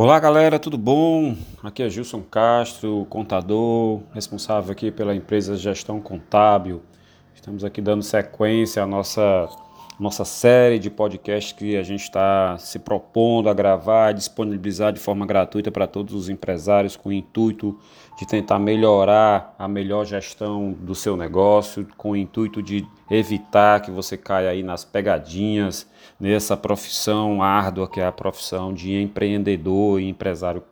Olá galera, tudo bom? Aqui é Gilson Castro, contador, responsável aqui pela empresa Gestão Contábil. Estamos aqui dando sequência à nossa, nossa série de podcasts que a gente está se propondo a gravar disponibilizar de forma gratuita para todos os empresários com o intuito de tentar melhorar a melhor gestão do seu negócio, com o intuito de evitar que você caia aí nas pegadinhas nessa profissão árdua que é a profissão de empreendedor e empresário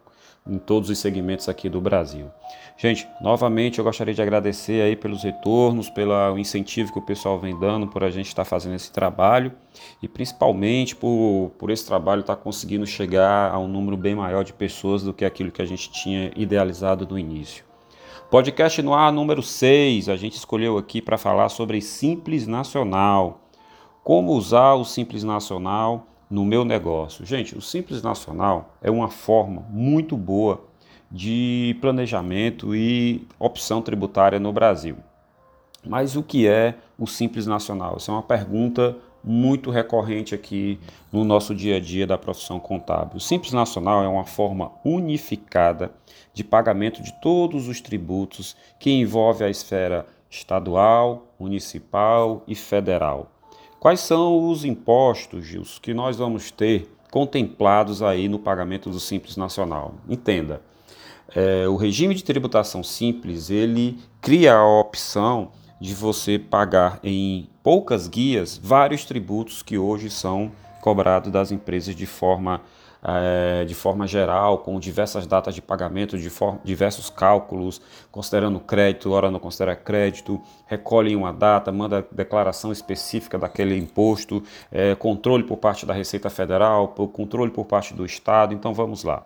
em todos os segmentos aqui do Brasil. Gente, novamente eu gostaria de agradecer aí pelos retornos, pelo incentivo que o pessoal vem dando por a gente estar fazendo esse trabalho e principalmente por, por esse trabalho estar conseguindo chegar a um número bem maior de pessoas do que aquilo que a gente tinha idealizado no início. Podcast no ar número 6, a gente escolheu aqui para falar sobre Simples Nacional. Como usar o Simples Nacional no meu negócio. Gente, o Simples Nacional é uma forma muito boa de planejamento e opção tributária no Brasil. Mas o que é o Simples Nacional? Essa é uma pergunta muito recorrente aqui no nosso dia a dia da profissão contábil. O Simples Nacional é uma forma unificada de pagamento de todos os tributos que envolve a esfera estadual, municipal e federal. Quais são os impostos, Gilson, que nós vamos ter contemplados aí no pagamento do Simples Nacional? Entenda, é, o regime de tributação simples ele cria a opção de você pagar em poucas guias vários tributos que hoje são cobrados das empresas de forma é, de forma geral, com diversas datas de pagamento, de diversos cálculos, considerando crédito, hora não considera crédito, recolhe uma data, manda declaração específica daquele imposto, é, controle por parte da Receita Federal, controle por parte do Estado. Então vamos lá.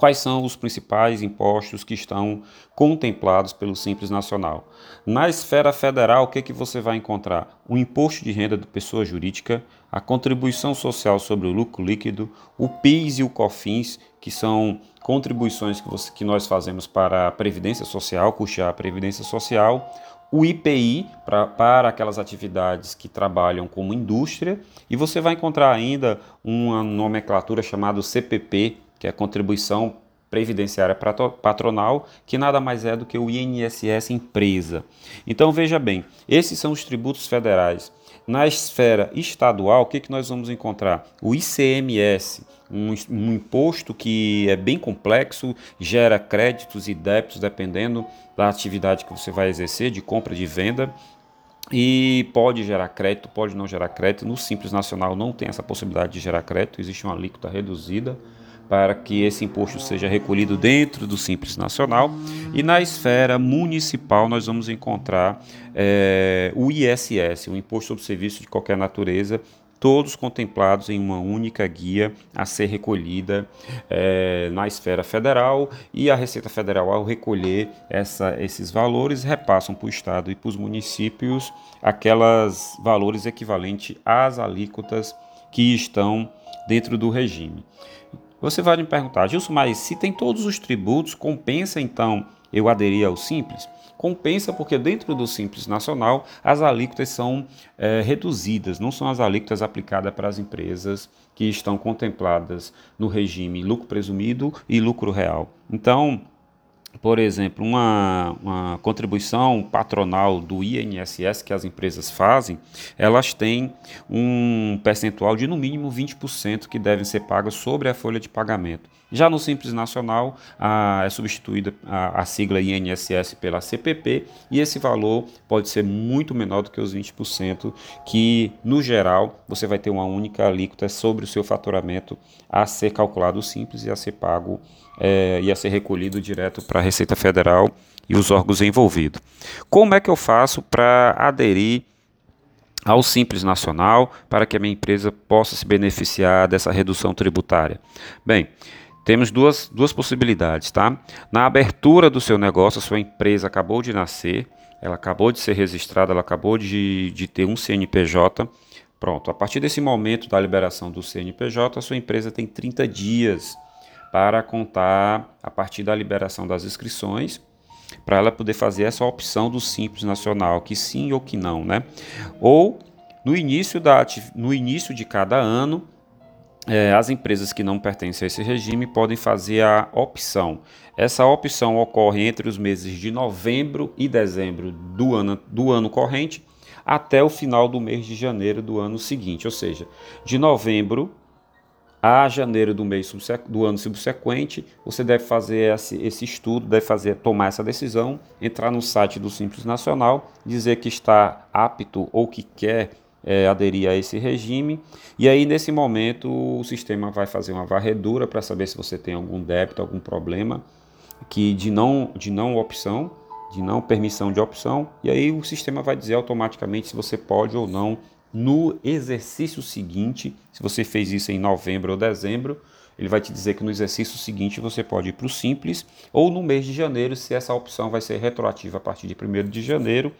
Quais são os principais impostos que estão contemplados pelo Simples Nacional? Na esfera federal, o que, que você vai encontrar? O imposto de renda de pessoa jurídica, a contribuição social sobre o lucro líquido, o PIS e o COFINS, que são contribuições que, você, que nós fazemos para a Previdência Social, custear a Previdência Social, o IPI pra, para aquelas atividades que trabalham como indústria, e você vai encontrar ainda uma nomenclatura chamada CPP, que é a contribuição previdenciária patronal, que nada mais é do que o INSS empresa. Então veja bem, esses são os tributos federais. Na esfera estadual, o que, que nós vamos encontrar? O ICMS, um, um imposto que é bem complexo, gera créditos e débitos dependendo da atividade que você vai exercer, de compra de venda e pode gerar crédito, pode não gerar crédito. No Simples Nacional não tem essa possibilidade de gerar crédito, existe uma alíquota reduzida para que esse imposto seja recolhido dentro do Simples Nacional. E na esfera municipal, nós vamos encontrar é, o ISS, o Imposto sobre Serviço de Qualquer Natureza, todos contemplados em uma única guia a ser recolhida é, na esfera federal e a Receita Federal, ao recolher essa, esses valores, repassam para o Estado e para os municípios aquelas valores equivalentes às alíquotas que estão dentro do regime. Você vai me perguntar, Gilson, mas se tem todos os tributos, compensa então eu aderir ao Simples? Compensa porque dentro do Simples Nacional as alíquotas são é, reduzidas, não são as alíquotas aplicadas para as empresas que estão contempladas no regime lucro presumido e lucro real. Então, por exemplo, uma, uma, contribuição patronal do INSS que as empresas fazem, elas têm um percentual de no mínimo 20% que devem ser pagos sobre a folha de pagamento. Já no Simples Nacional, a, é substituída a, a, sigla INSS pela CPP e esse valor pode ser muito menor do que os 20%, que no geral você vai ter uma única alíquota sobre o seu faturamento a ser calculado simples e a ser pago é, e a ser recolhido direto para a Receita Federal e os órgãos envolvidos. Como é que eu faço para aderir ao Simples Nacional para que a minha empresa possa se beneficiar dessa redução tributária? Bem, temos duas, duas possibilidades, tá? Na abertura do seu negócio, a sua empresa acabou de nascer, ela acabou de ser registrada, ela acabou de, de ter um CNPJ. Pronto, a partir desse momento da liberação do CNPJ, a sua empresa tem 30 dias para contar a partir da liberação das inscrições, para ela poder fazer essa opção do Simples Nacional, que sim ou que não, né? Ou no início, da, no início de cada ano, é, as empresas que não pertencem a esse regime podem fazer a opção. Essa opção ocorre entre os meses de novembro e dezembro do ano, do ano corrente até o final do mês de janeiro do ano seguinte, ou seja, de novembro a janeiro do mês do ano subsequente, você deve fazer esse, esse, estudo, deve fazer tomar essa decisão, entrar no site do Simples Nacional, dizer que está apto ou que quer é, aderir a esse regime. E aí, nesse momento, o sistema vai fazer uma varredura para saber se você tem algum débito, algum problema que de não, de não opção, de não permissão de opção. E aí o sistema vai dizer automaticamente se você pode ou não no exercício seguinte, se você fez isso em novembro ou dezembro, ele vai te dizer que no exercício seguinte você pode ir para o simples, ou no mês de janeiro, se essa opção vai ser retroativa a partir de 1 de janeiro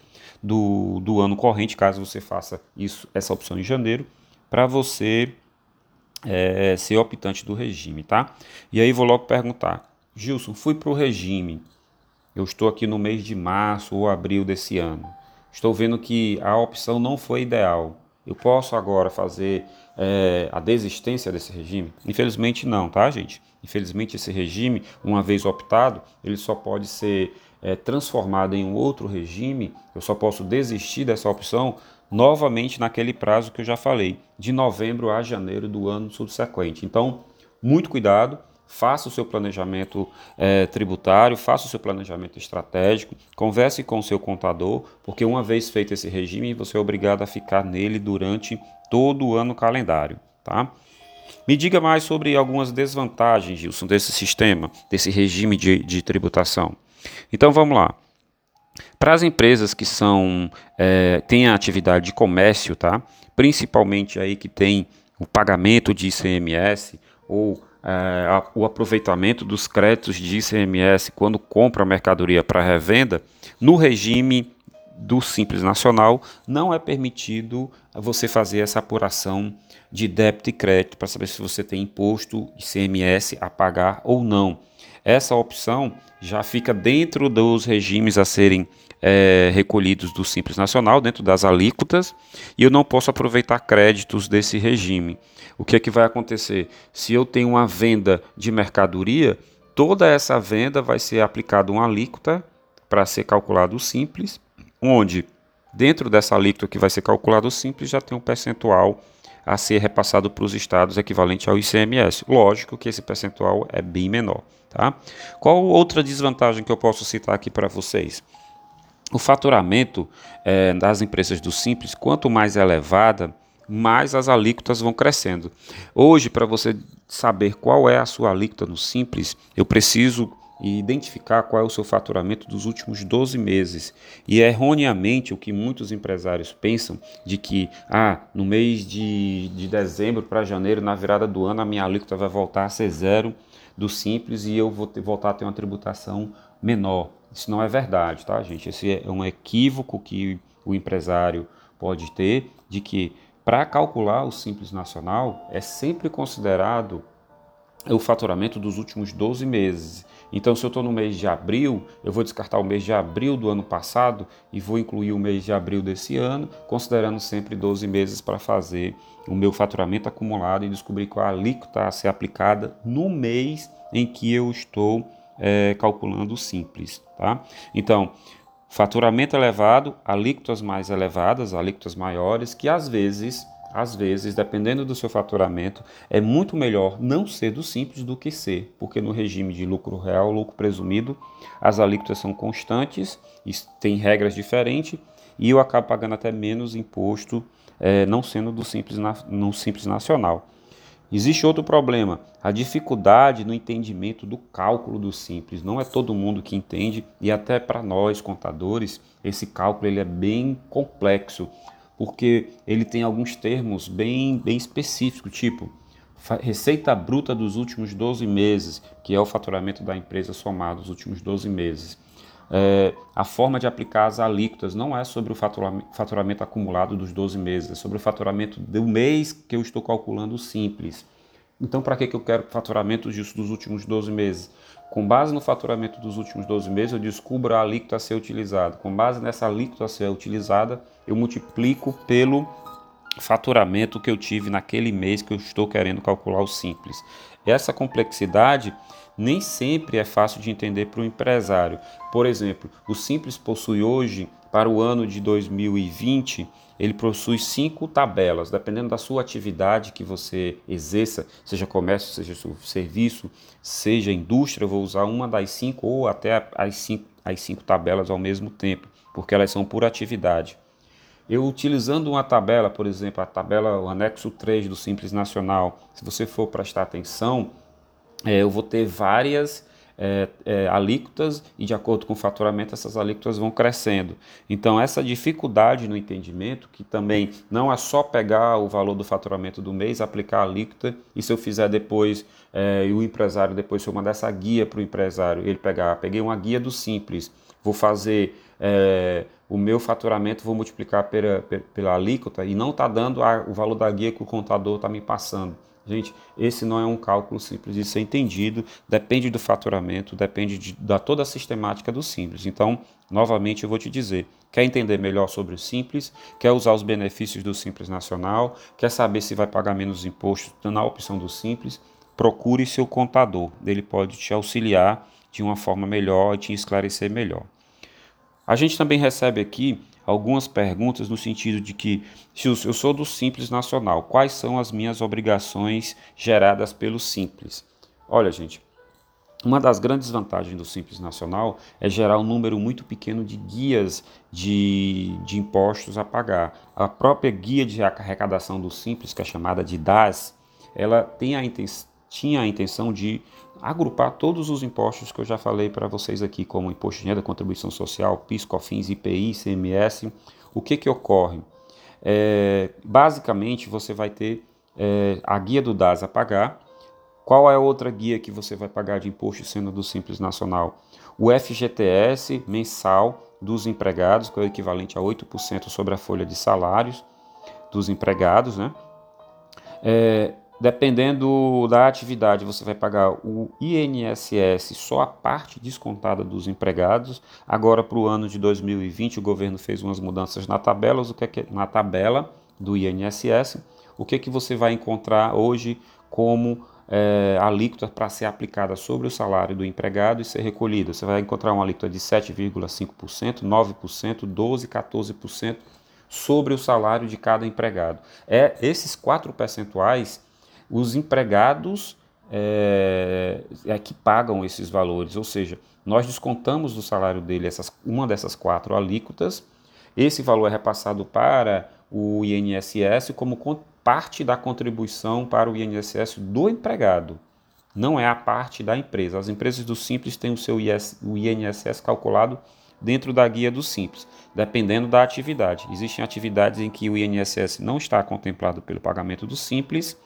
do, do ano corrente, caso você faça isso, essa opção em janeiro, para você é, ser optante do regime, tá? E aí vou logo perguntar, Gilson, fui para o regime, eu estou aqui no mês de março ou abril desse ano, estou vendo que a opção não foi ideal, eu posso agora fazer é, a desistência desse regime? Infelizmente não, tá, gente? Infelizmente esse regime, uma vez optado, ele só pode ser é, transformado em um outro regime. Eu só posso desistir dessa opção novamente naquele prazo que eu já falei, de novembro a janeiro do ano subsequente. Então, muito cuidado faça o seu planejamento é, tributário, faça o seu planejamento estratégico, converse com o seu contador, porque uma vez feito esse regime, você é obrigado a ficar nele durante todo o ano calendário. Tá? Me diga mais sobre algumas desvantagens, Gilson, desse sistema, desse regime de, de tributação. Então vamos lá. Para as empresas que são é, têm a atividade de comércio, tá? principalmente aí que tem o pagamento de ICMS ou é, o aproveitamento dos créditos de ICMS quando compra mercadoria para revenda, no regime do Simples Nacional, não é permitido você fazer essa apuração de débito e crédito para saber se você tem imposto ICMS a pagar ou não. Essa opção já fica dentro dos regimes a serem é, recolhidos do Simples Nacional, dentro das alíquotas, e eu não posso aproveitar créditos desse regime. O que é que vai acontecer? Se eu tenho uma venda de mercadoria, toda essa venda vai ser aplicada uma alíquota para ser calculado o Simples, onde dentro dessa alíquota que vai ser calculado o Simples já tem um percentual a ser repassado para os estados equivalente ao ICMS. Lógico que esse percentual é bem menor. Tá? Qual outra desvantagem que eu posso citar aqui para vocês? o faturamento é, das empresas do Simples, quanto mais elevada, mais as alíquotas vão crescendo. Hoje, para você saber qual é a sua alíquota no Simples, eu preciso identificar qual é o seu faturamento dos últimos 12 meses. E erroneamente o que muitos empresários pensam de que ah, no mês de, de dezembro para janeiro, na virada do ano, a minha alíquota vai voltar a ser zero do Simples e eu vou ter, voltar a ter uma tributação menor. Isso não é verdade, tá, gente? Esse é um equívoco que o empresário pode ter de que para calcular o Simples Nacional é sempre considerado o faturamento dos últimos 12 meses. Então, se eu estou no mês de abril, eu vou descartar o mês de abril do ano passado e vou incluir o mês de abril desse ano, considerando sempre 12 meses para fazer o meu faturamento acumulado e descobrir qual a alíquota a ser aplicada no mês em que eu estou é, calculando simples. Tá? Então, faturamento elevado, alíquotas mais elevadas, alíquotas maiores, que às vezes, às vezes, dependendo do seu faturamento, é muito melhor não ser do simples do que ser, porque no regime de lucro real, lucro presumido, as alíquotas são constantes, tem regras diferentes e eu acabo pagando até menos imposto, é, não sendo do simples, no simples nacional. Existe outro problema, a dificuldade no entendimento do cálculo do simples. Não é todo mundo que entende e até para nós contadores esse cálculo ele é bem complexo, porque ele tem alguns termos bem, bem específicos, tipo receita bruta dos últimos 12 meses, que é o faturamento da empresa somado dos últimos 12 meses. É, a forma de aplicar as alíquotas não é sobre o faturamento, faturamento acumulado dos 12 meses, é sobre o faturamento do mês que eu estou calculando simples. Então, para que, que eu quero faturamento disso dos últimos 12 meses? Com base no faturamento dos últimos 12 meses, eu descubro a alíquota a ser utilizada. Com base nessa alíquota a ser utilizada, eu multiplico pelo faturamento que eu tive naquele mês que eu estou querendo calcular o simples. Essa complexidade nem sempre é fácil de entender para o empresário. Por exemplo, o Simples possui hoje, para o ano de 2020, ele possui cinco tabelas, dependendo da sua atividade que você exerça, seja comércio, seja serviço, seja indústria, eu vou usar uma das cinco ou até as cinco, as cinco tabelas ao mesmo tempo, porque elas são por atividade. Eu utilizando uma tabela, por exemplo, a tabela, o anexo 3 do Simples Nacional, se você for prestar atenção, é, eu vou ter várias é, é, alíquotas e de acordo com o faturamento essas alíquotas vão crescendo. Então essa dificuldade no entendimento, que também não é só pegar o valor do faturamento do mês, aplicar a alíquota e se eu fizer depois é, e o empresário depois se eu mandar essa guia para o empresário, ele pegar, peguei uma guia do simples, vou fazer é, o meu faturamento vou multiplicar pela, pela alíquota e não está dando a, o valor da guia que o contador está me passando. Gente, esse não é um cálculo simples de ser entendido, depende do faturamento, depende de, da toda a sistemática do simples. Então, novamente, eu vou te dizer: quer entender melhor sobre o simples, quer usar os benefícios do simples nacional, quer saber se vai pagar menos imposto na opção do simples, procure seu contador, ele pode te auxiliar de uma forma melhor e te esclarecer melhor. A gente também recebe aqui algumas perguntas no sentido de que, se eu sou do Simples Nacional, quais são as minhas obrigações geradas pelo Simples? Olha, gente, uma das grandes vantagens do Simples Nacional é gerar um número muito pequeno de guias de, de impostos a pagar. A própria guia de arrecadação do Simples, que é chamada de DAS, ela tem a intenção tinha a intenção de agrupar todos os impostos que eu já falei para vocês aqui, como imposto de renda, contribuição social, PIS, COFINS, IPI, ICMS. O que que ocorre? É, basicamente, você vai ter é, a guia do DAS a pagar. Qual é a outra guia que você vai pagar de imposto sendo do Simples Nacional? O FGTS mensal dos empregados, que é o equivalente a 8% sobre a folha de salários dos empregados, né? É, Dependendo da atividade, você vai pagar o INSS, só a parte descontada dos empregados. Agora, para o ano de 2020, o governo fez umas mudanças na tabela, o que é que, na tabela do INSS. O que, é que você vai encontrar hoje como é, alíquota para ser aplicada sobre o salário do empregado e ser recolhida? Você vai encontrar uma alíquota de 7,5%, 9%, 12%, 14% sobre o salário de cada empregado. É esses quatro percentuais os empregados é, é, que pagam esses valores, ou seja, nós descontamos do salário dele essas, uma dessas quatro alíquotas, esse valor é repassado para o INSS como parte da contribuição para o INSS do empregado, não é a parte da empresa. As empresas do Simples têm o seu IS, o INSS calculado dentro da guia do Simples, dependendo da atividade. Existem atividades em que o INSS não está contemplado pelo pagamento do Simples,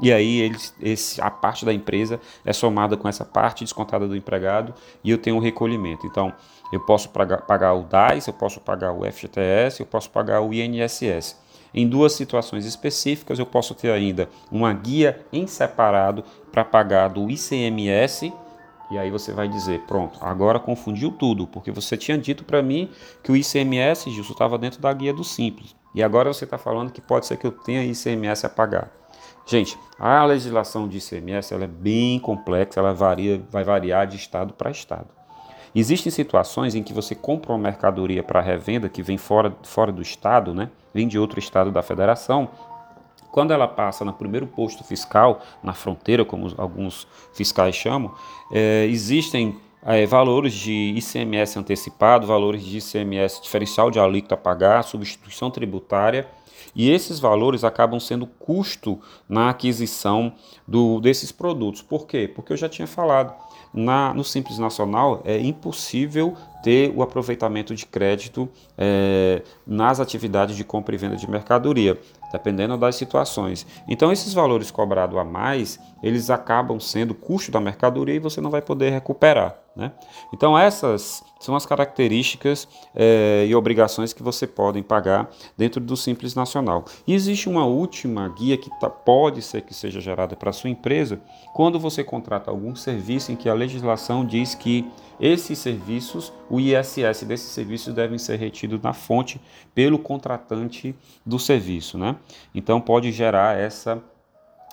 e aí eles, esse, a parte da empresa é somada com essa parte descontada do empregado e eu tenho um recolhimento. Então, eu posso pagar, pagar o DAS, eu posso pagar o FGTS, eu posso pagar o INSS. Em duas situações específicas, eu posso ter ainda uma guia em separado para pagar do ICMS. E aí você vai dizer, pronto, agora confundiu tudo, porque você tinha dito para mim que o ICMS, Gilson, estava dentro da guia do Simples. E agora você está falando que pode ser que eu tenha ICMS a pagar. Gente, a legislação de ICMS ela é bem complexa, ela varia, vai variar de estado para estado. Existem situações em que você compra uma mercadoria para revenda que vem fora, fora do estado, né? vem de outro estado da federação. Quando ela passa no primeiro posto fiscal, na fronteira, como alguns fiscais chamam, é, existem é, valores de ICMS antecipado, valores de ICMS diferencial de alíquota a pagar, substituição tributária e esses valores acabam sendo custo na aquisição do, desses produtos. Por quê? Porque eu já tinha falado, na, no Simples Nacional é impossível ter o aproveitamento de crédito é, nas atividades de compra e venda de mercadoria, dependendo das situações. Então, esses valores cobrados a mais, eles acabam sendo custo da mercadoria e você não vai poder recuperar. Né? Então, essas são as características é, e obrigações que você pode pagar dentro do Simples Nacional. E existe uma última guia que tá, pode ser que seja gerada para sua empresa quando você contrata algum serviço em que a legislação diz que esses serviços, o ISS desses serviços devem ser retidos na fonte pelo contratante do serviço. Né? Então pode gerar essa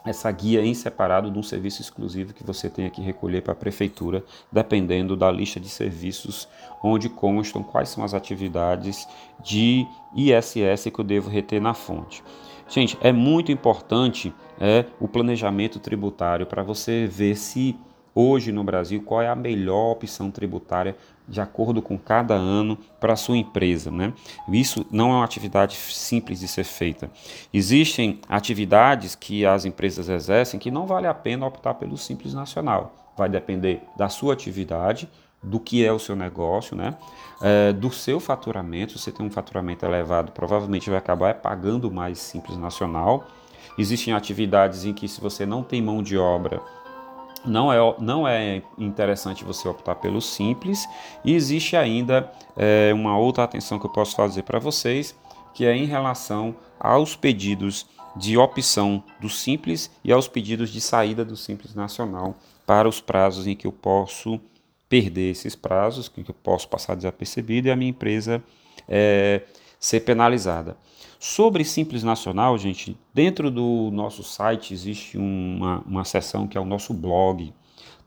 essa guia em separado de um serviço exclusivo que você tenha que recolher para a prefeitura, dependendo da lista de serviços onde constam quais são as atividades de ISS que eu devo reter na fonte. Gente, é muito importante é, o planejamento tributário para você ver se hoje no Brasil qual é a melhor opção tributária de acordo com cada ano para a sua empresa. Né? Isso não é uma atividade simples de ser feita. Existem atividades que as empresas exercem que não vale a pena optar pelo Simples Nacional. Vai depender da sua atividade, do que é o seu negócio, né? É, do seu faturamento. Se você tem um faturamento elevado, provavelmente vai acabar pagando mais Simples Nacional. Existem atividades em que, se você não tem mão de obra, não é, não é interessante você optar pelo simples. E existe ainda é, uma outra atenção que eu posso fazer para vocês, que é em relação aos pedidos de opção do simples e aos pedidos de saída do simples nacional para os prazos em que eu posso perder esses prazos, que eu posso passar desapercebido e a minha empresa é, ser penalizada. Sobre Simples Nacional, gente, dentro do nosso site existe uma, uma seção que é o nosso blog.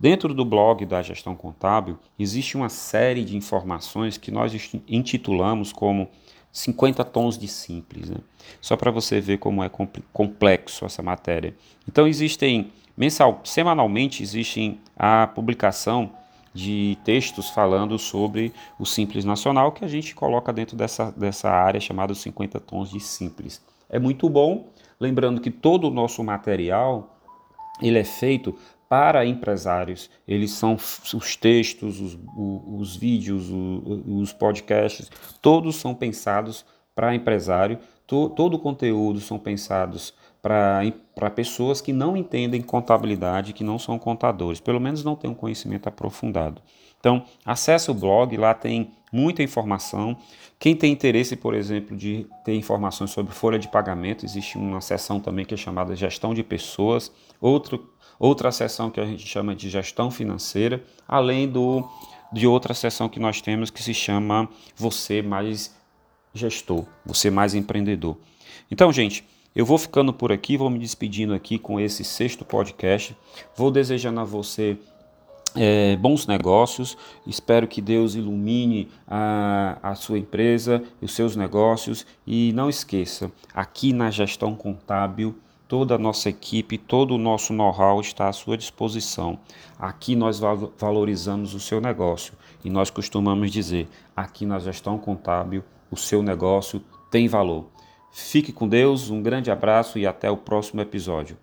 Dentro do blog da gestão contábil existe uma série de informações que nós intitulamos como 50 tons de simples, né? só para você ver como é complexo essa matéria. Então existem mensal, semanalmente existem a publicação de textos falando sobre o Simples Nacional, que a gente coloca dentro dessa, dessa área chamada 50 Tons de Simples. É muito bom, lembrando que todo o nosso material ele é feito para empresários. Eles são os textos, os, os vídeos, os podcasts, todos são pensados para empresário. todo o conteúdo são pensados para pessoas que não entendem contabilidade, que não são contadores, pelo menos não têm um conhecimento aprofundado. Então, acesse o blog, lá tem muita informação. Quem tem interesse, por exemplo, de ter informações sobre folha de pagamento, existe uma seção também que é chamada gestão de pessoas, outro, outra seção que a gente chama de gestão financeira, além do, de outra seção que nós temos que se chama você mais gestor, você mais empreendedor. Então, gente, eu vou ficando por aqui, vou me despedindo aqui com esse sexto podcast. Vou desejando a você é, bons negócios. Espero que Deus ilumine a, a sua empresa os seus negócios. E não esqueça, aqui na gestão contábil, toda a nossa equipe, todo o nosso know-how está à sua disposição. Aqui nós valorizamos o seu negócio e nós costumamos dizer: aqui na gestão contábil, o seu negócio tem valor. Fique com Deus, um grande abraço e até o próximo episódio.